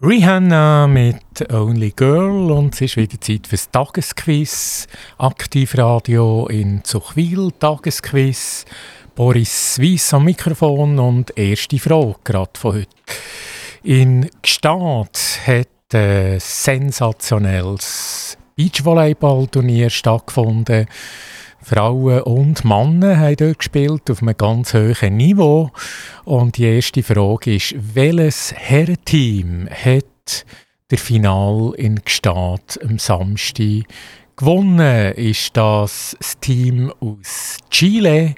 Rihanna mit Only Girl und es ist wieder Zeit fürs Tagesquiz. Aktivradio in Zuchwil, Tagesquiz. Boris Weiss am Mikrofon und erste Frage gerade von heute. In Gstaad hat ein sensationelles Beachvolleyballturnier stattgefunden. Frauen und Männer haben dort gespielt auf einem ganz hohen Niveau. Und die erste Frage ist, welches Herrenteam hat der Final in Gstaad am Samstag gewonnen? Ist das das Team aus Chile?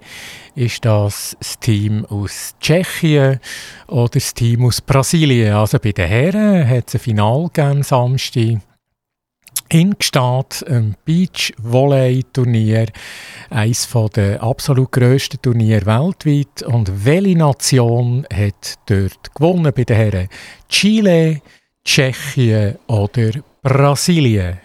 Ist das das Team aus Tschechien oder das Team aus Brasilien? Also bei den Herren hat es ein Final gegeben Samstag in Gstaad ein Beach-Volley-Turnier, eines der absolut grössten Turniere weltweit. Und welche Nation hat dort gewonnen bei den Herren? Chile, Tschechien oder Brasilien?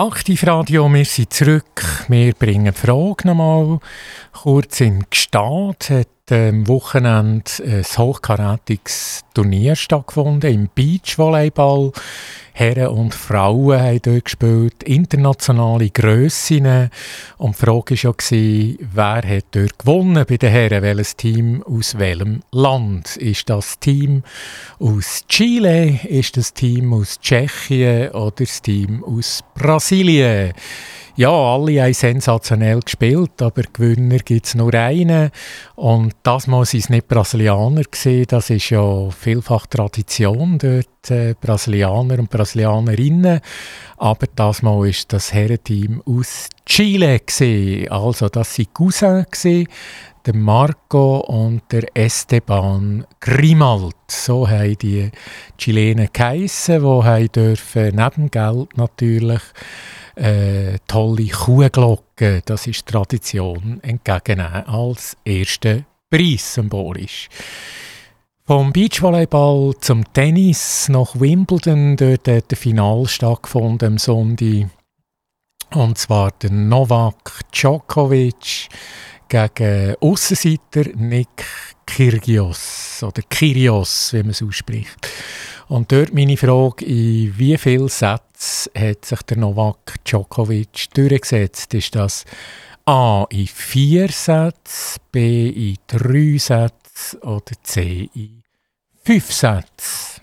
Aktivradio, wir sind zurück. Wir bringen die Frage nochmal kurz in Gstaad. Hat am Wochenende ein hochkarätiges Turnier stattgefunden im Beachvolleyball. Herren und Frauen haben dort gespielt, internationale Grössinnen. Und die Frage war ja, wer hat dort gewonnen bei den Herren? Welches Team aus welchem Land? Ist das Team aus Chile? Ist das Team aus Tschechien? Oder das Team aus Brasilien? Ja, alle haben sensationell gespielt, aber Gewinner gibt es nur einen. Und das Mal waren es nicht Brasilianer. Gewesen. Das ist ja vielfach Tradition dort, äh, Brasilianer und Brasilianerinnen. Aber das Mal war das Herrenteam aus Chile. Gewesen. Also das waren Cousins, der Marco und der Esteban Grimald. So haben die Chilenen geheissen, die dürfen, neben Geld natürlich äh, tolle Kuhglocke, das ist Tradition, entgegennehmen als ersten Preis symbolisch. Vom Beachvolleyball zum Tennis nach Wimbledon, dort hat der Final stattgefunden am Sonntag. Und zwar der Novak Djokovic gegen Aussenseiter Nick Kyrgios oder Kyrios, wie man es ausspricht. Und dort meine Frage, in wie vielen Sätzen hat sich der Novak Djokovic durchgesetzt? Ist das A in vier Sätzen, B in drei Sätzen oder C in fünf Sätzen?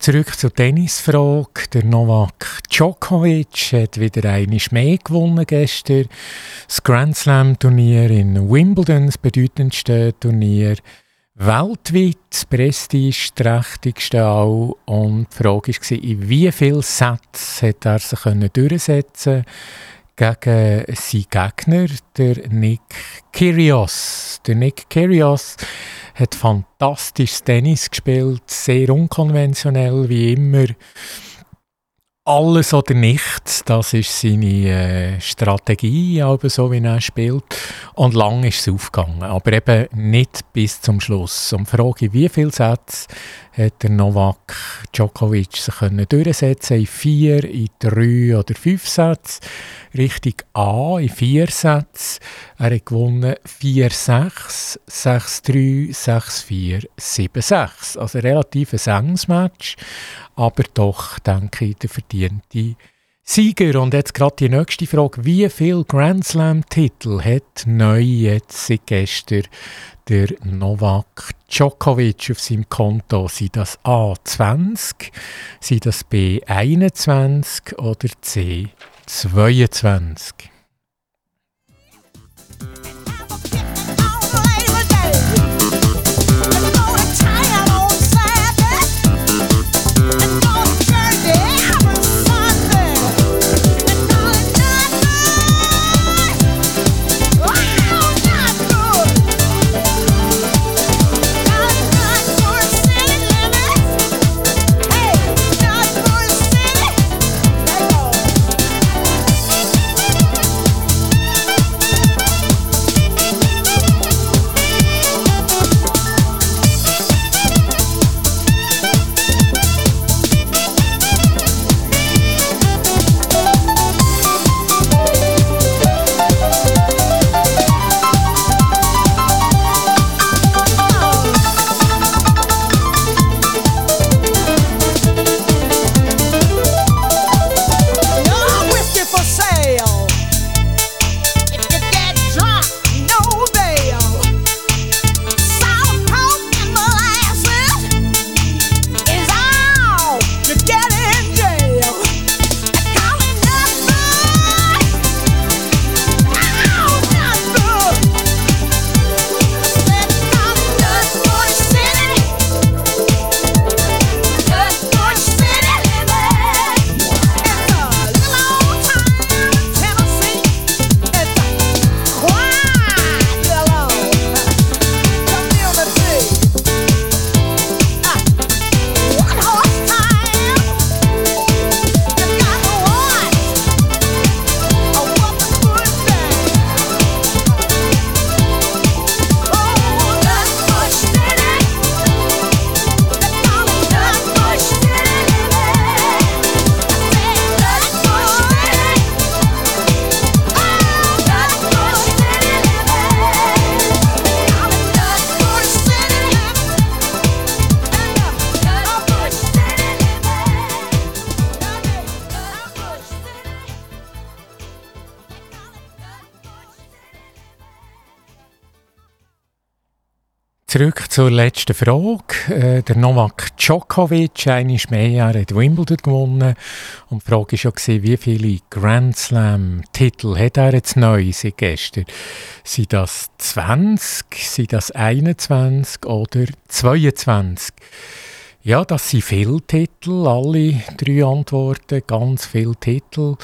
Zurück zur Tennisfrage. Der Novak Djokovic hat wieder einmal mehr gewonnen gestern. Das Grand Slam Turnier in Wimbledon, das bedeutendste Turnier weltweit, das prestigeträchtigste auch. Und die Frage war, in wie vielen Sätzen hat er sich durchsetzen gegen seinen Gegner, der Nick Kyrgios. Der Nick Kyrgios hat fantastisches Tennis gespielt, sehr unkonventionell wie immer. Alles oder nichts, das ist seine äh, Strategie, aber so wie er spielt. Und lang ist es aufgegangen, aber eben nicht bis zum Schluss. Und die Frage, wie viele Sätze hat der Novak Djokovic sich können durchsetzen in vier, in drei oder fünf Sätzen. Richtung A in vier Sätzen. Er hat gewonnen 4-6, 6-3, 6-4, 7-6. Also relativ ein enges Match, aber doch, denke ich, der verdiente Sieger. Und jetzt gerade die nächste Frage. Wie viele Grand Slam-Titel hat neu jetzt seit gestern der Novak Djokovic auf seinem Konto? Sind das A 20, sind das B 21 oder C 22? Zur letzten Frage. Äh, der Novak Djokovic, einmal mehr, hat Wimbledon gewonnen. Und die Frage war ja, wie viele Grand Slam-Titel hat er jetzt neu seit gestern? Sind das 20, sind das 21 oder 22? Ja, das sind viele Titel, alle drei Antworten, ganz viele Titel.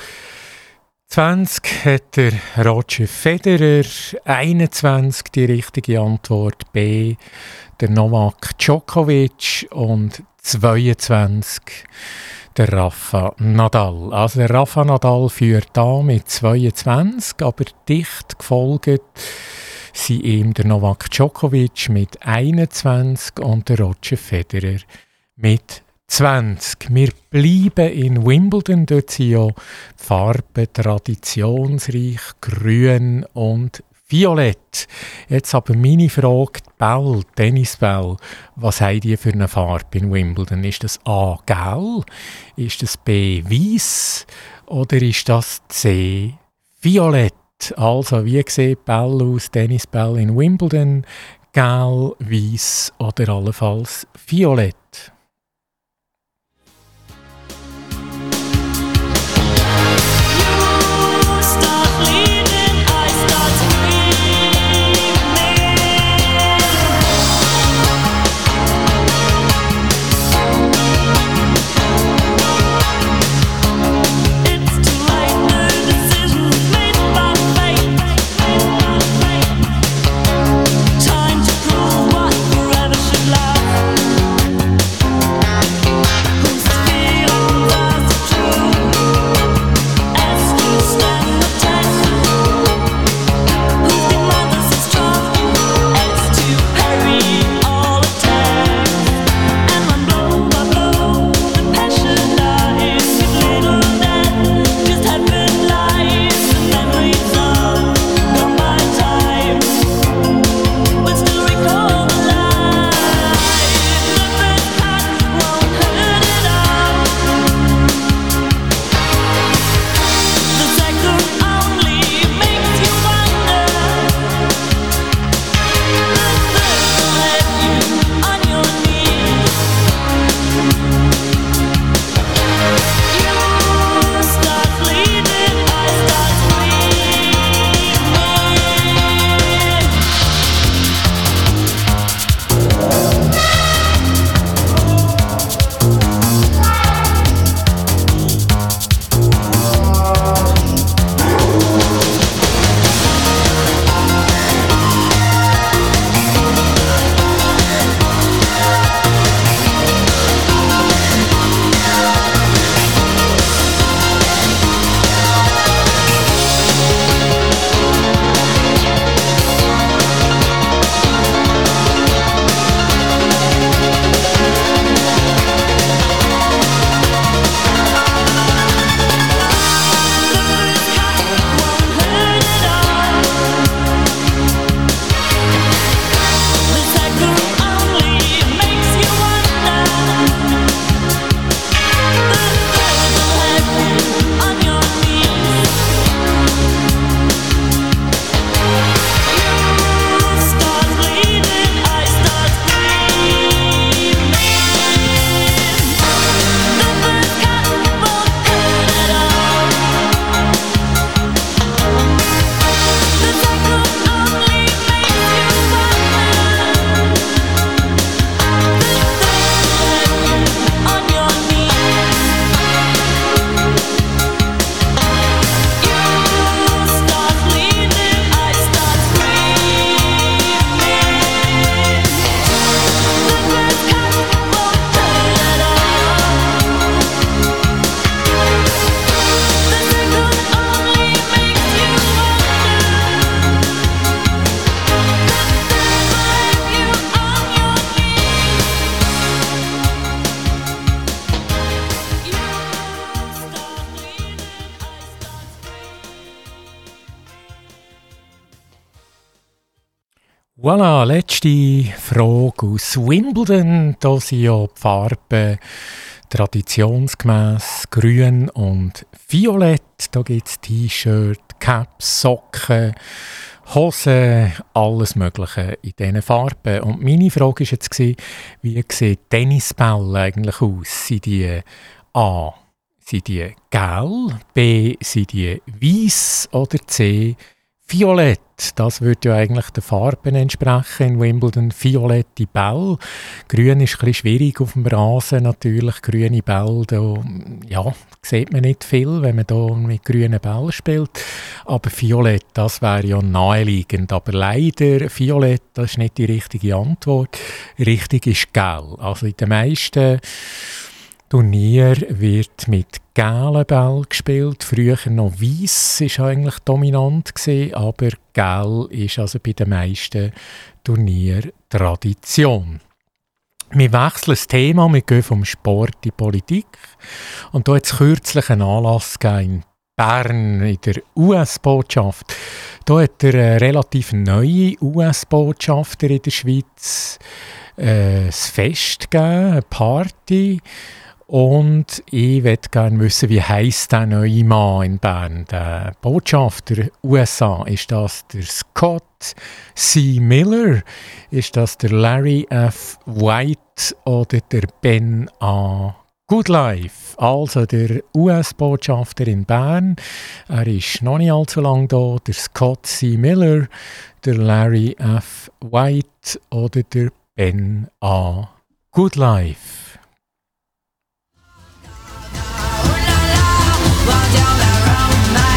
20 hat der Roger Federer, 21 die richtige Antwort B, der Novak Djokovic und 22 der Rafa Nadal. Also der Rafa Nadal führt da mit 22, aber dicht gefolgt sind ihm der Novak Djokovic mit 21 und der Roger Federer mit 20. Wir bleiben in Wimbledon, dort sind ja die Farben traditionsreich grün und violett. Jetzt aber meine Frage, Ball, Tennisball, was haben die für eine Farbe in Wimbledon? Ist das A gelb, ist das B weiß oder ist das C violett? Also, wie sieht Ball aus, Tennisball in Wimbledon? Gelb, weiß oder allenfalls violett? Voilà, letzte Frage aus Wimbledon. Da sind ja die Farben traditionsgemäß grün und violett. Da gibt es T-Shirt, Caps, Socken, Hosen, alles Mögliche in diesen Farben. Und meine Frage war jetzt, wie sehen Tennisbälle eigentlich aus? Sind die A, sind die gelb, B, sind die weiß oder C, Violett, das würde ja eigentlich den Farben entsprechen in Wimbledon. Violette Bälle. Grün ist ein schwierig auf dem Rasen natürlich. Grüne Bälle, da ja, sieht man nicht viel, wenn man da mit grünen Bällen spielt. Aber Violett, das wäre ja naheliegend. Aber leider, Violett, das ist nicht die richtige Antwort. Richtig ist Gelb. Also in den meisten Turnier wird mit gelben Ball gespielt. Früher noch weiß ist eigentlich dominant gewesen, aber gel ist also bei den meisten Turnier Tradition. Wir wechseln das Thema, wir gehen vom Sport in die Politik. Und da hat es kürzlich einen Anlass in Bern, in der US-Botschaft. Da hat er eine relativ neue US-Botschafter in der Schweiz äh, ein Fest gegeben, eine Party. Und ich möchte gerne wissen, wie heisst der neue Mann in Bern? Der Botschafter USA, ist das der Scott C. Miller? Ist das der Larry F. White oder der Ben A. Goodlife? Also der US-Botschafter in Bern. Er ist noch nicht allzu lange da. Der Scott C. Miller, der Larry F. White oder der Ben A. Goodlife. While down that road,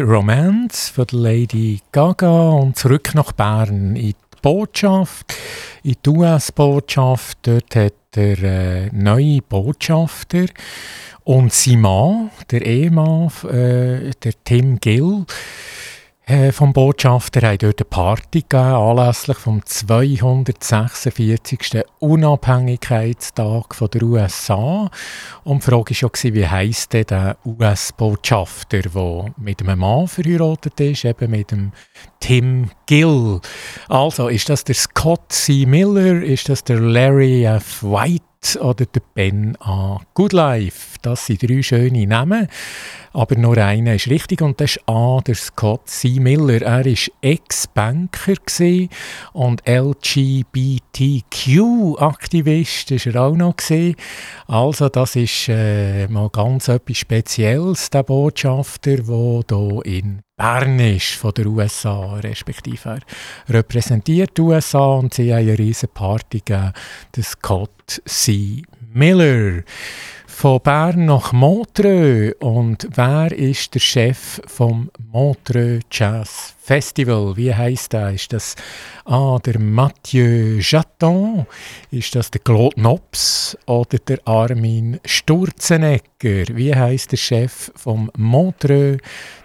Romance von Lady Gaga und zurück nach Bern in die Botschaft, in die US-Botschaft. Dort hat der äh, neue Botschafter und sein Mann, der Ehemann, äh, der Tim Gill, vom Botschafter haben dort eine Party gegeben, anlässlich vom 246. Unabhängigkeitstag der USA. Und die Frage war schon, wie heisst denn der US-Botschafter, der mit einem Mann verheiratet ist, eben mit dem Tim Gill. Also, ist das der Scott C. Miller? Ist das der Larry F. White? Scott oder der Ben A. Goodlife. Das sind drei schöne Namen, aber nur einer ist richtig und das ist A. der Scott C. Miller. Er war Ex-Banker und LGBTQ-Aktivist war er auch noch. Gewesen. Also das ist äh, mal ganz etwas Spezielles, der Botschafter, der hier in Bern ist von der USA, respektive er repräsentiert die USA und sie haben eine riesige Party gegeben, der Scott C. Miller. Von Bern nach Montreux. Und wer ist der Chef vom Montreux Jazz Festival? Wie heißt der? Ist das ah, der Mathieu Jaton? Ist das der Claude Nops oder der Armin Sturzenegger? Wie heißt der Chef vom Montreux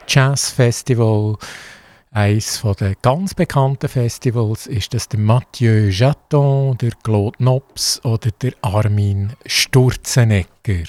Jazz Festival? Eines der ganz bekannten Festivals ist das der Mathieu Jaton, der Claude Nops oder der Armin Sturzenegger.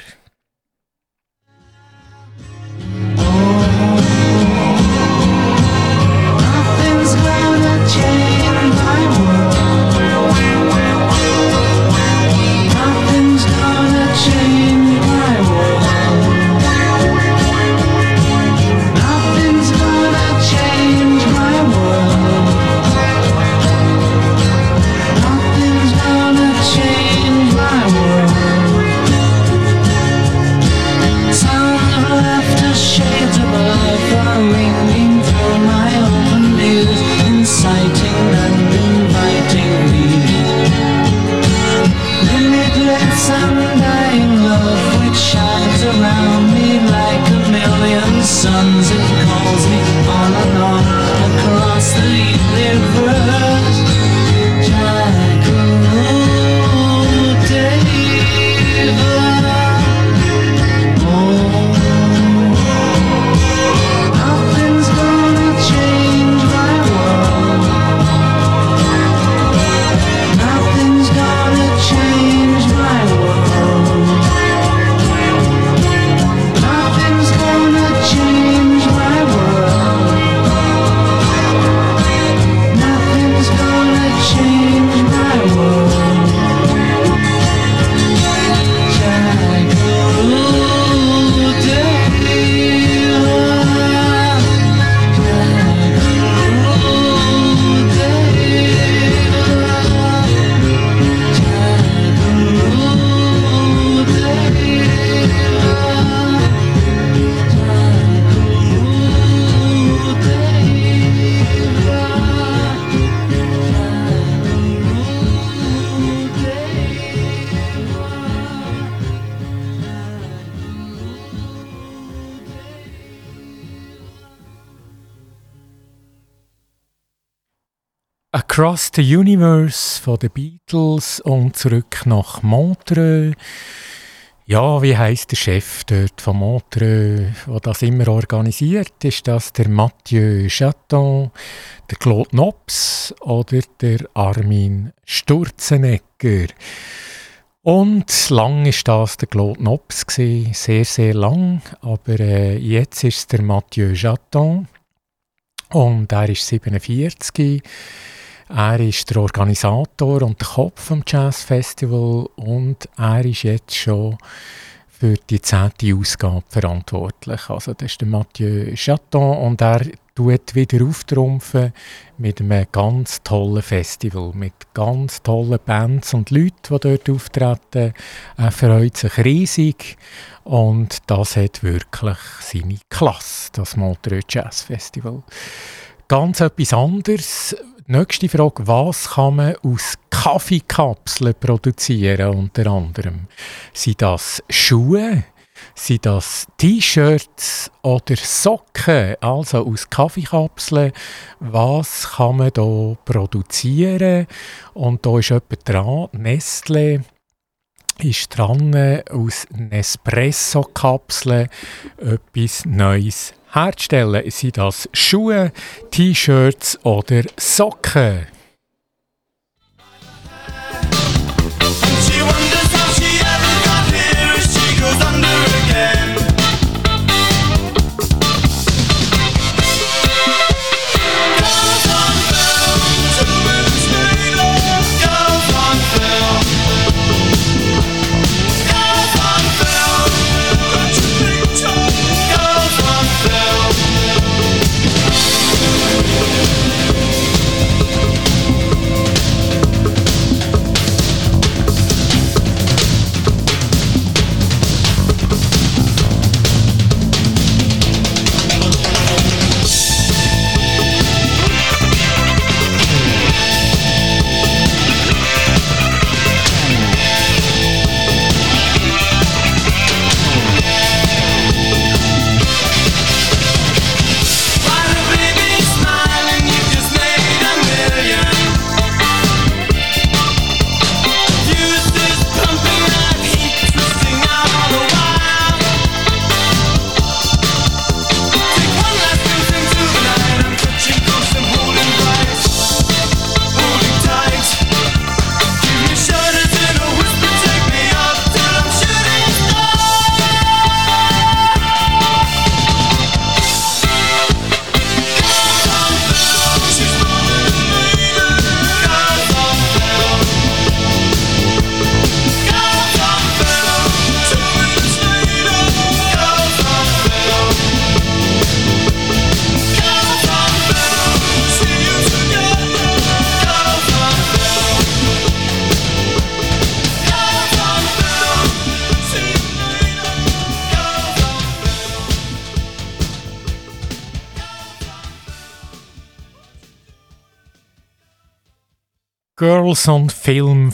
Across the Universe von den Beatles und zurück nach Montreux. Ja, wie heißt der Chef dort von Montreux, der das immer organisiert? Ist das der Mathieu Chaton, der Claude Nobs oder der Armin Sturzenegger? Und lang ist das der Claude Nobs sehr sehr lang, aber äh, jetzt ist es der Mathieu Chaton und er ist 47 er ist der Organisator und der Kopf vom Jazz Festival und er ist jetzt schon für die zehnte Ausgabe verantwortlich. Also das ist der Mathieu Chaton und er tut wieder auftrumpfen mit einem ganz tollen Festival, mit ganz tollen Bands und Leuten, die dort auftreten. Er freut sich riesig und das hat wirklich seine Klasse, das Montreux Jazz Festival. Ganz etwas anderes, Nächste Frage, was kann man aus Kaffeekapseln produzieren unter anderem? Sind das Schuhe? Sind das T-Shirts oder Socken? Also aus Kaffeekapseln, was kann man da produzieren? Und da ist jemand dran, Nestle ist dran, aus Nespresso-Kapseln etwas Neues herzustellen. Sind das Schuhe, T-Shirts oder Socken?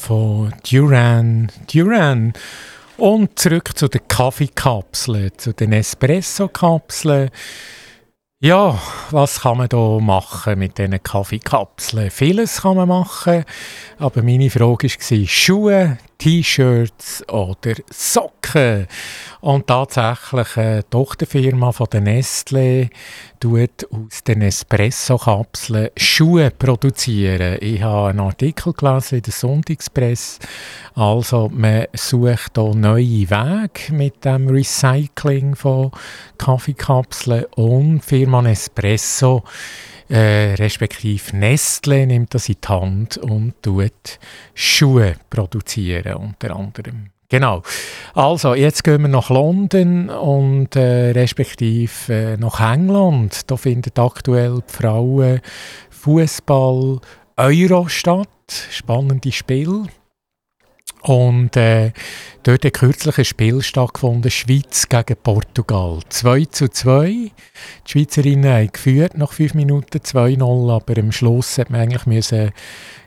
Von Duran Duran. Und zurück zu den Kaffeekapseln, zu den Espresso-Kapseln. Ja, was kann man da machen mit diesen Kaffeekapseln? Vieles kann man machen, aber meine Frage war Schuhe, T-Shirts oder Socken. Und tatsächlich eine Tochterfirma von der Nestle tut aus den Espresso-Kapseln Schuhe produzieren. Ich habe einen Artikel gelesen in der Sonntagspresse. Also man sucht hier neue Wege mit dem Recycling von Kaffeekapseln und Firma Nespresso äh, respektive Nestle nimmt das in die Hand und tut Schuhe produzieren unter anderem. Genau. Also, jetzt gehen wir nach London und äh, respektive äh, nach England. Da findet aktuell die Frauen Fußball Euro statt. Spannende Spiel. Und äh, dort hat kürzlich ein Spiel stattgefunden, Schweiz gegen Portugal. 2 zu 2. Die Schweizerinnen haben geführt nach 5 Minuten 2-0, aber am Schluss hat man eigentlich müssen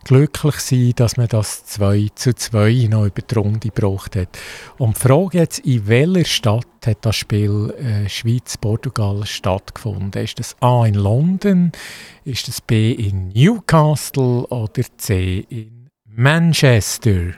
glücklich sein, dass man das 2 zu 2 noch über die Runde gebracht hat. Und die Frage jetzt, in welcher Stadt hat das Spiel äh, Schweiz-Portugal stattgefunden? Ist das A in London, ist das B in Newcastle oder C in Manchester?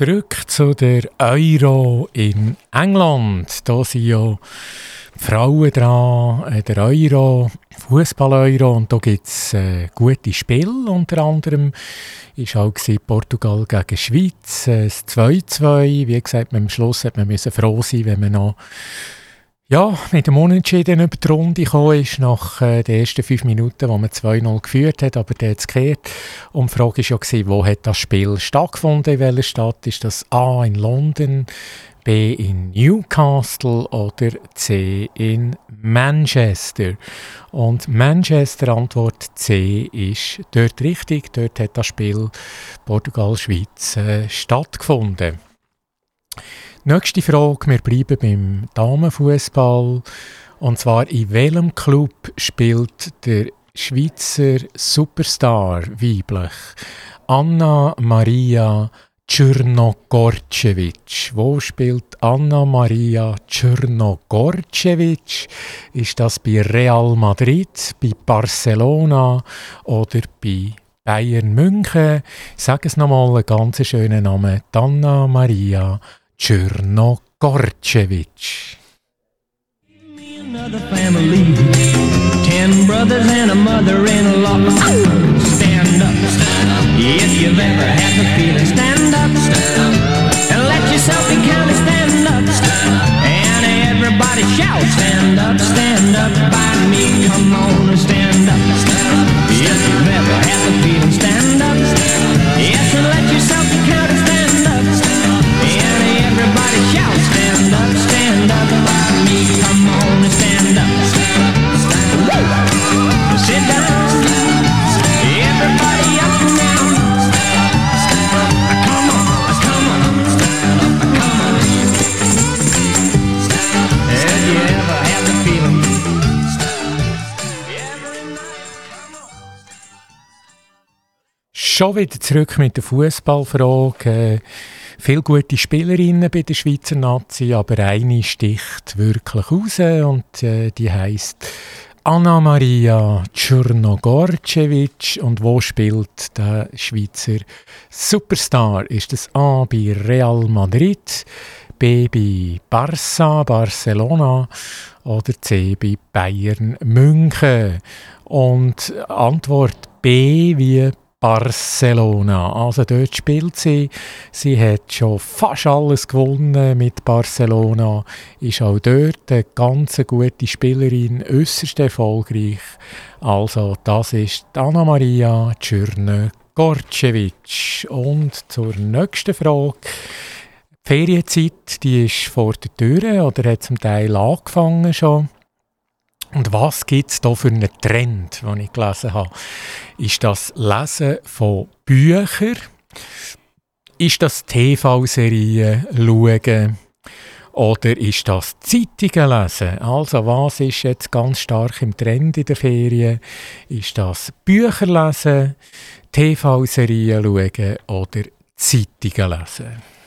Zurück zu der Euro in England. Da sind ja Frauen dran, äh, der Euro, Fußball-Euro und da gibt es äh, gute Spiele. Unter anderem war auch Portugal gegen Schweiz, äh, 2-2. Wie gesagt, am Schluss hat man froh sein, wenn man noch ja, mit dem Unentschieden über die Runde gekommen ist, nach äh, den ersten fünf Minuten, wo man 2-0 geführt hat, aber der hat es gekehrt. Und die Frage war ja, wo hat das Spiel stattgefunden, in welcher Stadt? Ist das A in London, B in Newcastle oder C in Manchester? Und Manchester, Antwort C, ist dort richtig. Dort hat das Spiel Portugal-Schweiz äh, stattgefunden. Nächste Frage, wir bleiben beim Damenfußball. Und zwar, in welchem Club spielt der Schweizer Superstar weiblich Anna Maria Czernogorcevic. Wo spielt Anna Maria Czernogorcevic? Ist das bei Real Madrid, bei Barcelona oder bei Bayern München? Sag es nochmal, einen ganz schönen Namen. Anna Maria Family, ten brothers and a mother-in-law. Stand up, stand up. If you've ever had the feeling, Schon wieder zurück mit der Fußballfrage. Äh, viele gute Spielerinnen bei der Schweizer Nazi, aber eine sticht wirklich raus und äh, die heißt Anna Maria Czernogorcevic und wo spielt der Schweizer Superstar? Ist es A bei Real Madrid, B bei Barça, Barcelona oder C bei Bayern München? Und Antwort B wie Barcelona. Also dort spielt sie. Sie hat schon fast alles gewonnen mit Barcelona. Ist auch dort eine ganz gute Spielerin, äußerst erfolgreich. Also das ist Anna Maria Tschürne Gorcevic. Und zur nächsten Frage. Die Ferienzeit, die ist vor der Tür oder hat zum Teil angefangen schon. Und was gibt es da für einen Trend, den ich gelesen habe? Ist das Lesen von Büchern? Ist das TV-Serien schauen? Oder ist das Zeitungen lesen? Also was ist jetzt ganz stark im Trend in der Ferien? Ist das Bücher lesen, TV-Serien schauen oder Zeitungen lesen?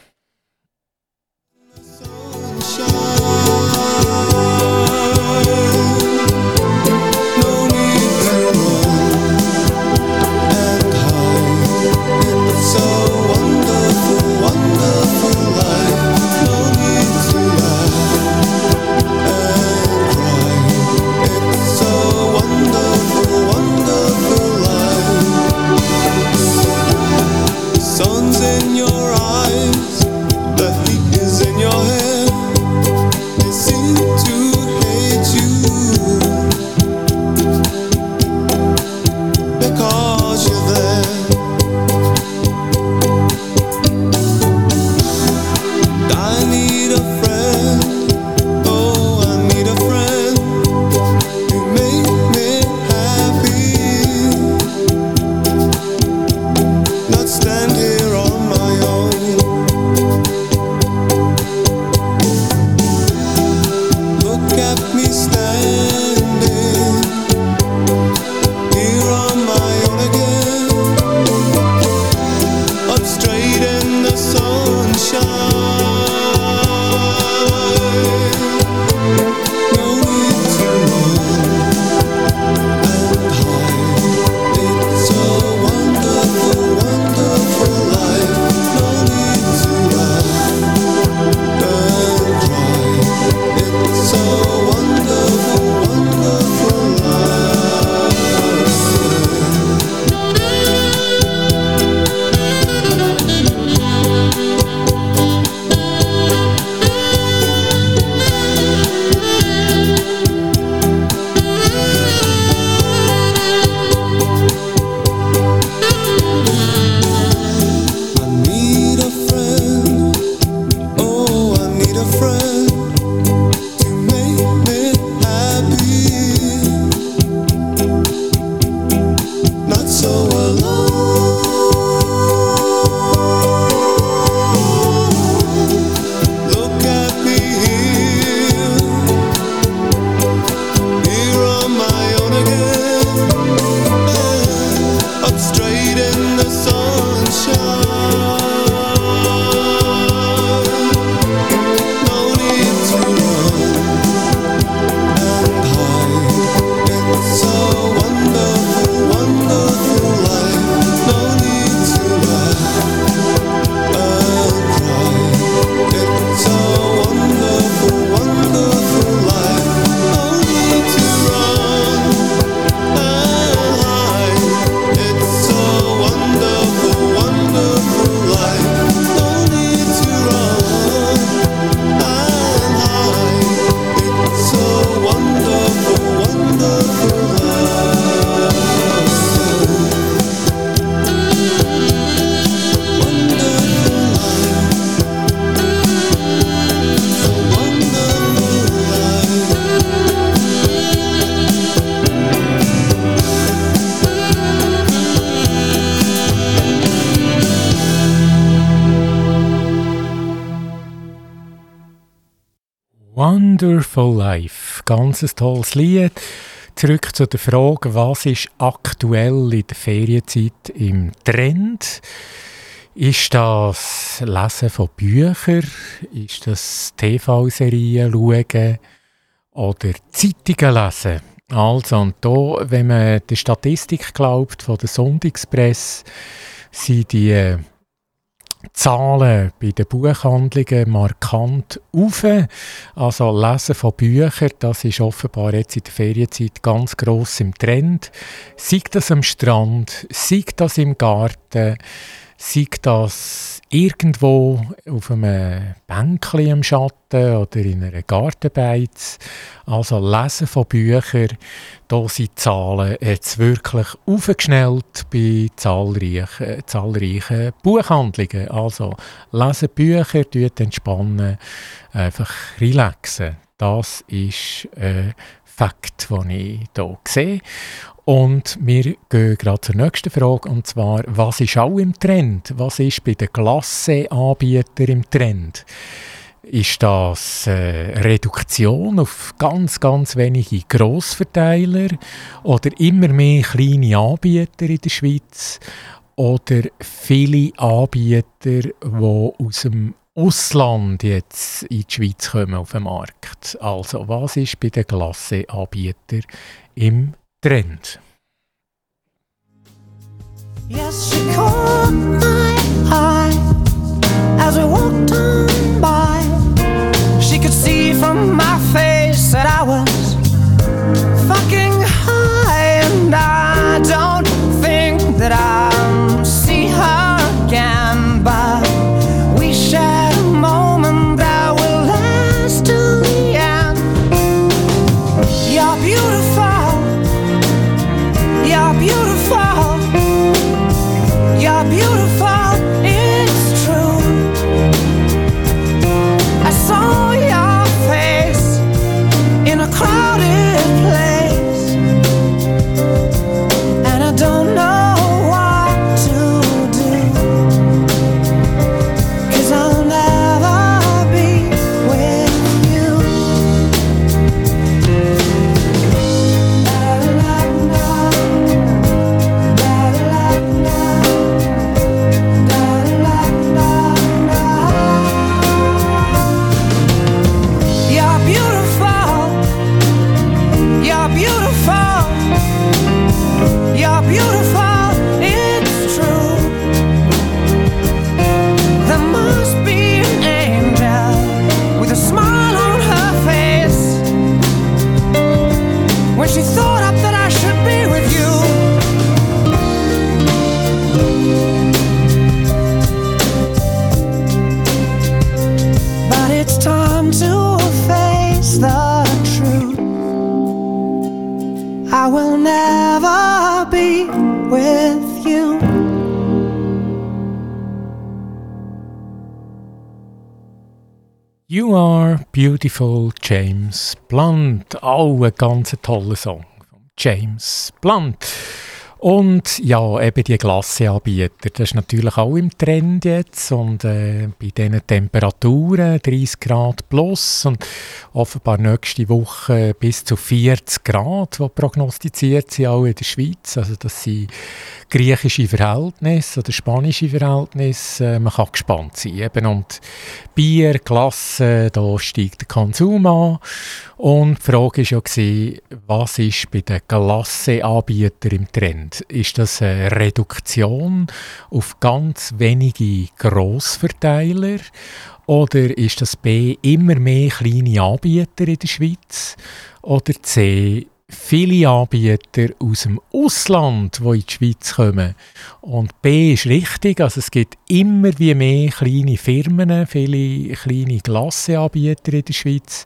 Wonderful Life. Ganz ein tolles Lied. Zurück zu der Frage, was ist aktuell in der Ferienzeit im Trend? Ist das Lesen von Büchern? Ist das TV-Serien schauen? Oder Zeitungen lesen? Also, und da, wenn man der Statistik glaubt von der Sonntagspresse, sind die Zahlen bei den Buchhandlungen markant auf. Also Lesen von Büchern, das ist offenbar jetzt in der Ferienzeit ganz gross im Trend. Sei das am Strand, sei das im Garten, sei das irgendwo auf einem Bänkchen im Schatten oder in einer Gartenbeiz. Also Lesen von Büchern, da sind die Zahlen jetzt wirklich aufgeschnellt bei zahlreichen, zahlreichen Buchhandlungen. Also lesen Bücher, entspannen, einfach relaxen. Das ist ein Fakt, den ich hier sehe. Und wir gehen gerade zur nächsten Frage, und zwar, was ist auch im Trend? Was ist bei den Klasseanbietern im Trend? Ist das äh, Reduktion auf ganz, ganz wenige Grossverteiler oder immer mehr kleine Anbieter in der Schweiz oder viele Anbieter, die aus dem Ausland jetzt in die Schweiz kommen auf den Markt? Also, was ist bei den Klasseanbietern im Trend? Yes, she caught my eye as we walked on by. She could see from my face that I I will never be with you. You Are Beautiful, James Blunt. Oh, Auch ein ganz toller Song von James Blunt. Und ja, eben die Glasseanbieter, das ist natürlich auch im Trend jetzt und äh, bei diesen Temperaturen, 30 Grad plus und offenbar nächste Woche bis zu 40 Grad, die prognostiziert sind, auch in der Schweiz. Also das sind griechische Verhältnisse oder spanische Verhältnisse, äh, man kann gespannt sein. Eben. Und Bier, Glasse, da steigt der Konsum an. Und die Frage war ja, was ist bei den Glasseanbietern im Trend? Ist das eine Reduktion auf ganz wenige Grossverteiler? Oder ist das B immer mehr kleine Anbieter in der Schweiz? Oder C viele Anbieter aus dem Ausland, die in die Schweiz kommen. Und B ist richtig, also es gibt immer wie mehr kleine Firmen, viele kleine Glasseanbieter in der Schweiz.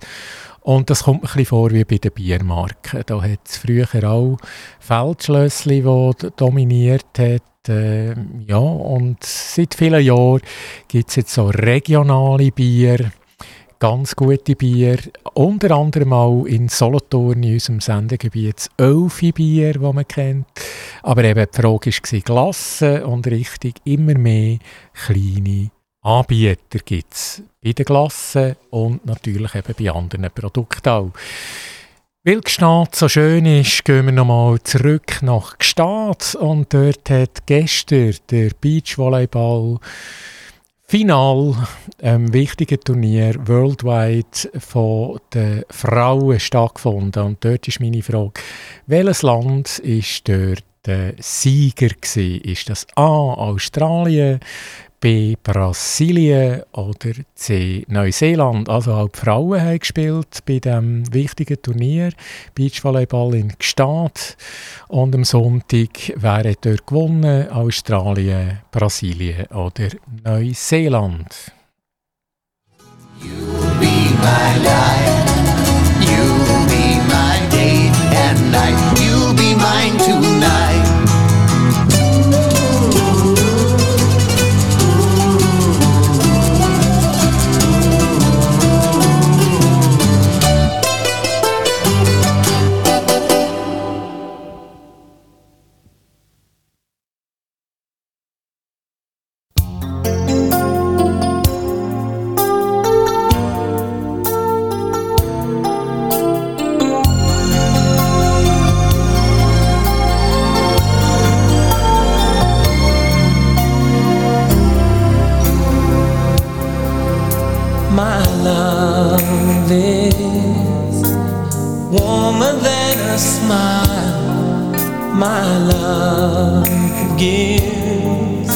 Und das kommt mir ein bisschen vor wie bei den Biermarken. Da hat es früher auch Feldschlössli, die dominiert hat. Äh, ja, und seit vielen Jahren gibt es jetzt so regionale Bier, ganz gute Bier. Unter anderem auch in Solothurn, in unserem Sendegebiet, das Ölfi-Bier, das man kennt. Aber eben die Frage war Glasse und richtig immer mehr kleine Anbieter gibt es bei den Glassen und natürlich eben bei anderen Produkten auch. Weil Gstaad so schön ist, gehen wir nochmal zurück nach Gstaad und dort hat gestern der Beachvolleyball Final, ähm, wichtigen Turnier worldwide von den Frauen stattgefunden. Und dort ist meine Frage, welches Land ist dort der Sieger gewesen? Ist das A. Australien, B. Brasilien oder C. Neuseeland. Also auch die Frauen haben gespielt bei diesem wichtigen Turnier Beachvolleyball in Gstaad. Und am Sonntag wäre dort gewonnen Australien, Brasilien oder Neuseeland. You be my life, you be my day and night, you'll be mine tonight. my love gives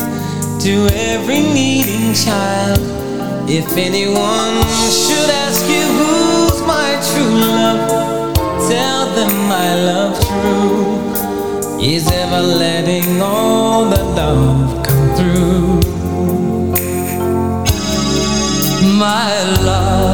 to every needing child. If anyone should ask you who's my true love, tell them my love true is ever letting all the love come through. My love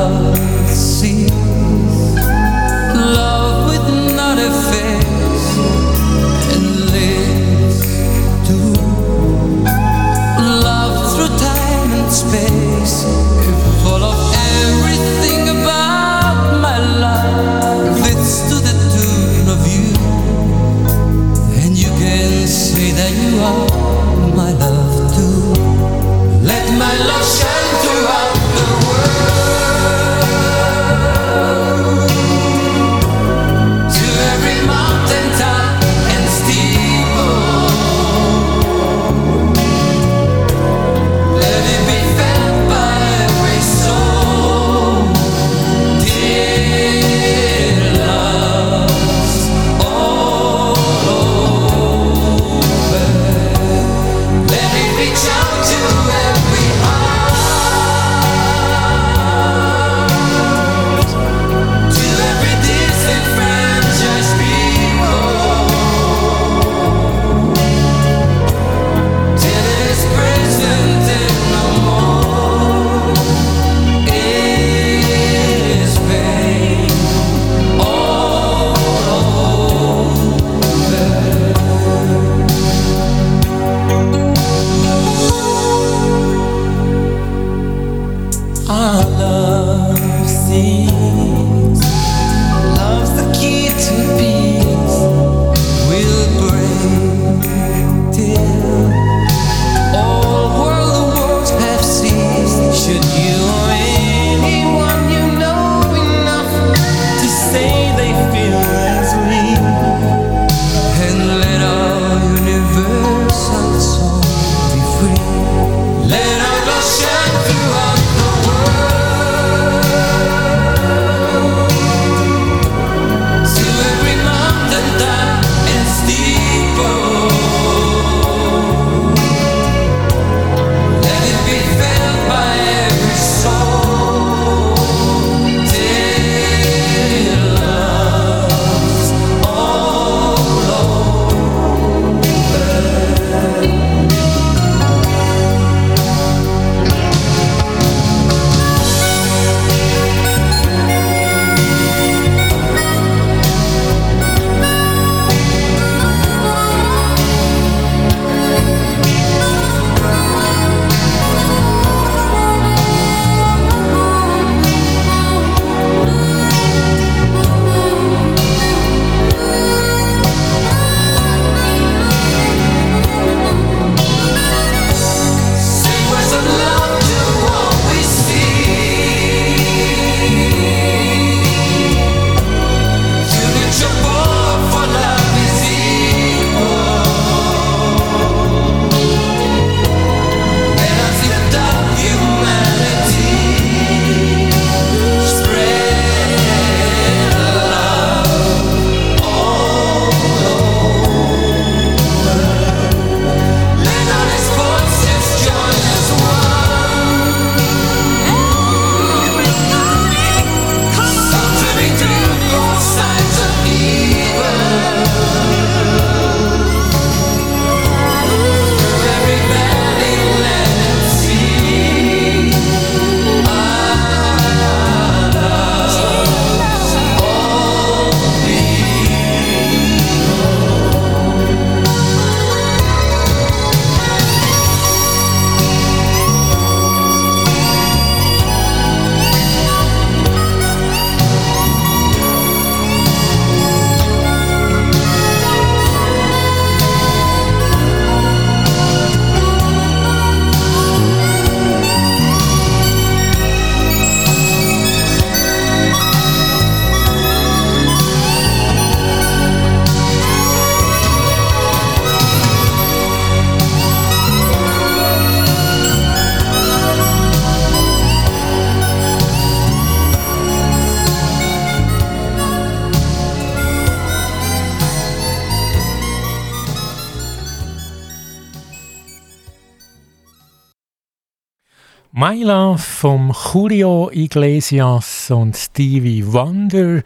My Love vom Julio Iglesias und Stevie Wonder.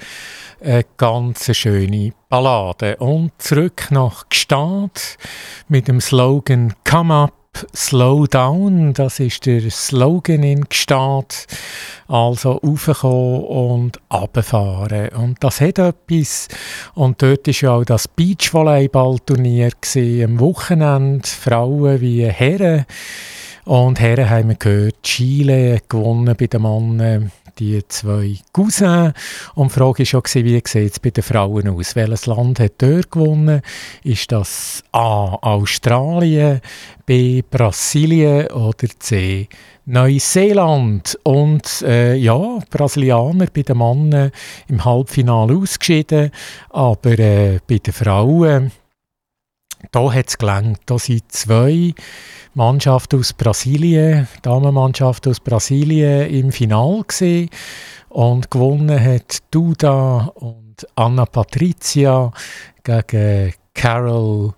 Eine ganz schöne Ballade. Und zurück nach Gstaad mit dem Slogan Come Up, Slow Down. Das ist der Slogan in Gstaad. Also raufkommen und runterfahren. Und das hat etwas. Und dort war ja auch das Beachvolleyball-Turnier am Wochenende. Frauen wie Herren. Und Herren haben wir gehört, Chile gewonnen bei den Männern, die zwei Cousins. Und die Frage war schon, wie sieht es bei den Frauen aus? Welches Land hat dort gewonnen? Ist das A. Australien, B. Brasilien oder C. Neuseeland und äh, ja, Brasilianer bei den Männern im Halbfinale ausgeschieden, aber äh, bei den Frauen, da hat es gelangt. Da sind zwei Mannschaft aus Brasilien, Damenmannschaft aus Brasilien im Final und gewonnen hat Duda und Anna Patricia gegen Carol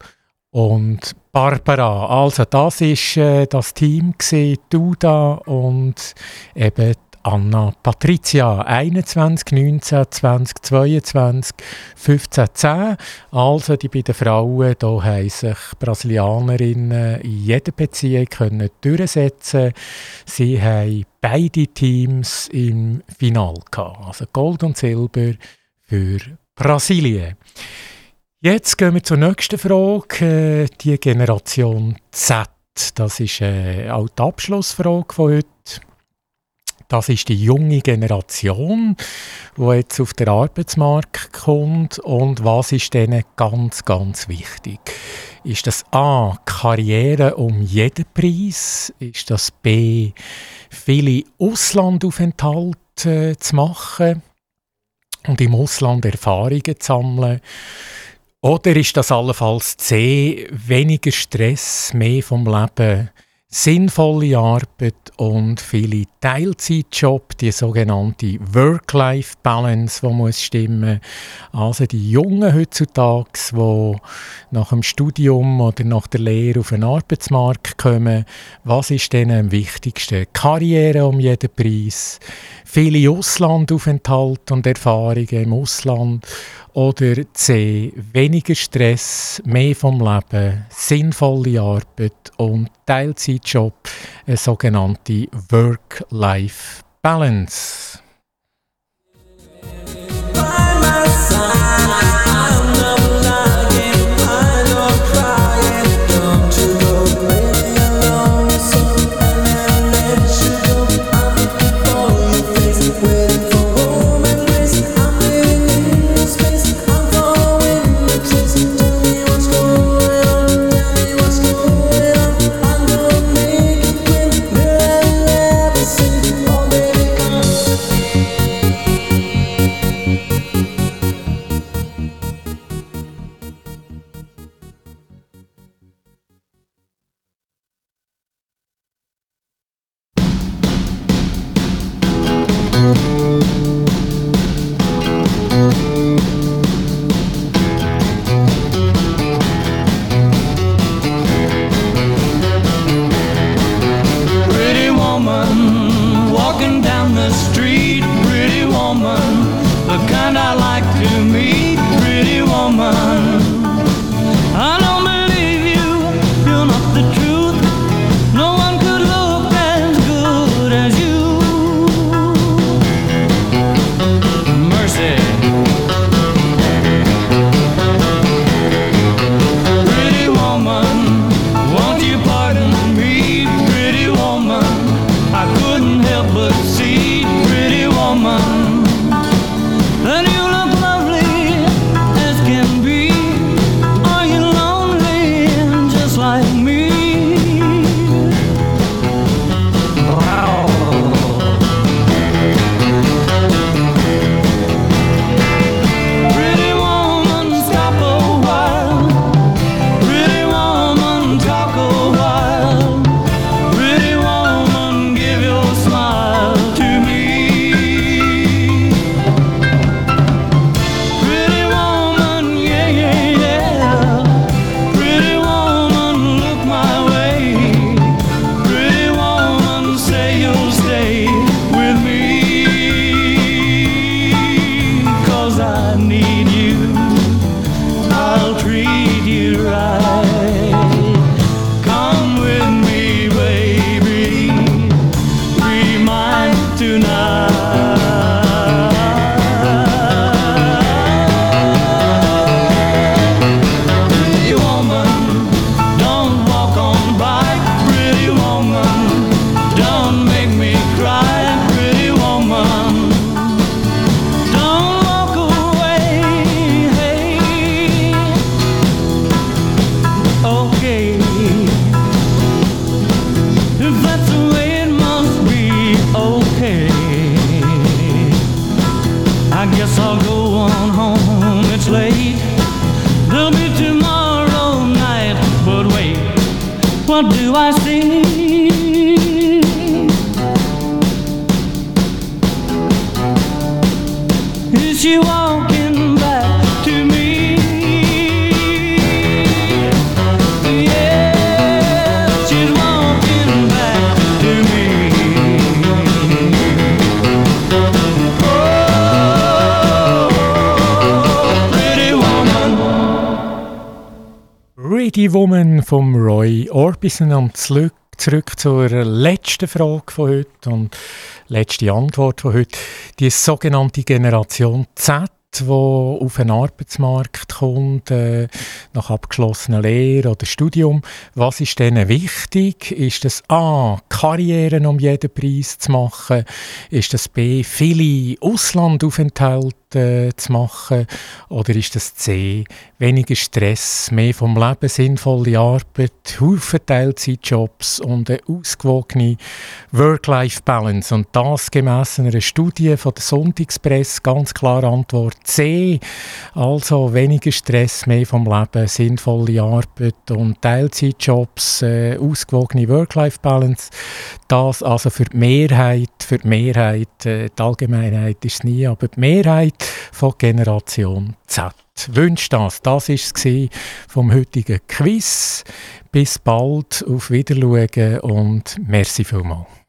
und Barbara. Also das ist äh, das Team gesehen, Duda und eben Anna Patricia 21, 19, 20, 22, 15, 10. Also die beiden Frauen, da haben sich Brasilianerinnen in jeder Beziehung können durchsetzen. Sie haben beide Teams im Final gehabt. Also Gold und Silber für Brasilien. Jetzt gehen wir zur nächsten Frage. Die Generation Z. Das ist äh, auch die Abschlussfrage von heute. Das ist die junge Generation, die jetzt auf den Arbeitsmarkt kommt. Und was ist denen ganz, ganz wichtig? Ist das A, Karriere um jeden Preis? Ist das B, viele Auslandaufenthalte äh, zu machen und im Ausland Erfahrungen zu sammeln? Oder ist das allenfalls C, weniger Stress, mehr vom Leben sinnvolle Arbeit und viele Teilzeitjobs, die sogenannte Work-Life-Balance, die muss stimmen. Also die Jungen heutzutage, die nach dem Studium oder nach der Lehre auf den Arbeitsmarkt kommen, was ist denen am wichtigsten? Karriere um jeden Preis, viele Auslandaufenthalte und Erfahrungen im Ausland oder C. Weniger Stress, mehr vom Leben, sinnvolle Arbeit und Teilzeitjob, eine sogenannte Work-Life-Balance. okay. I guess I'll go on home. It's late. There'll be tomorrow night, but wait, what do I see? Ready Woman vom Roy Orbison und zurück, zurück zur letzten Frage von heute und letzte Antwort von heute. Die sogenannte Generation Z, die auf den Arbeitsmarkt kommt, äh, nach abgeschlossener Lehre oder Studium. Was ist denen wichtig? Ist das A, Karrieren um jeden Preis zu machen? Ist das B, viele Auslandaufenthalte äh, zu machen? Oder ist das C, weniger Stress, mehr vom Leben, sinnvolle Arbeit, Haufen Teilzeitjobs und eine ausgewogene Work-Life-Balance? Und das gemäss einer Studie von der Sonntagspresse ganz klare Antwort C. Also weniger Stress, mehr vom Leben, sinnvolle Arbeit und Teilzeitjobs, äh, ausgewogene Work-Life-Balance. Das also für die Mehrheit, für die Mehrheit, äh, die Allgemeinheit ist es nie, aber die Mehrheit von Generation Z wünscht das. Das war es vom heutigen Quiz. Bis bald, auf Wiedersehen und merci vielmals.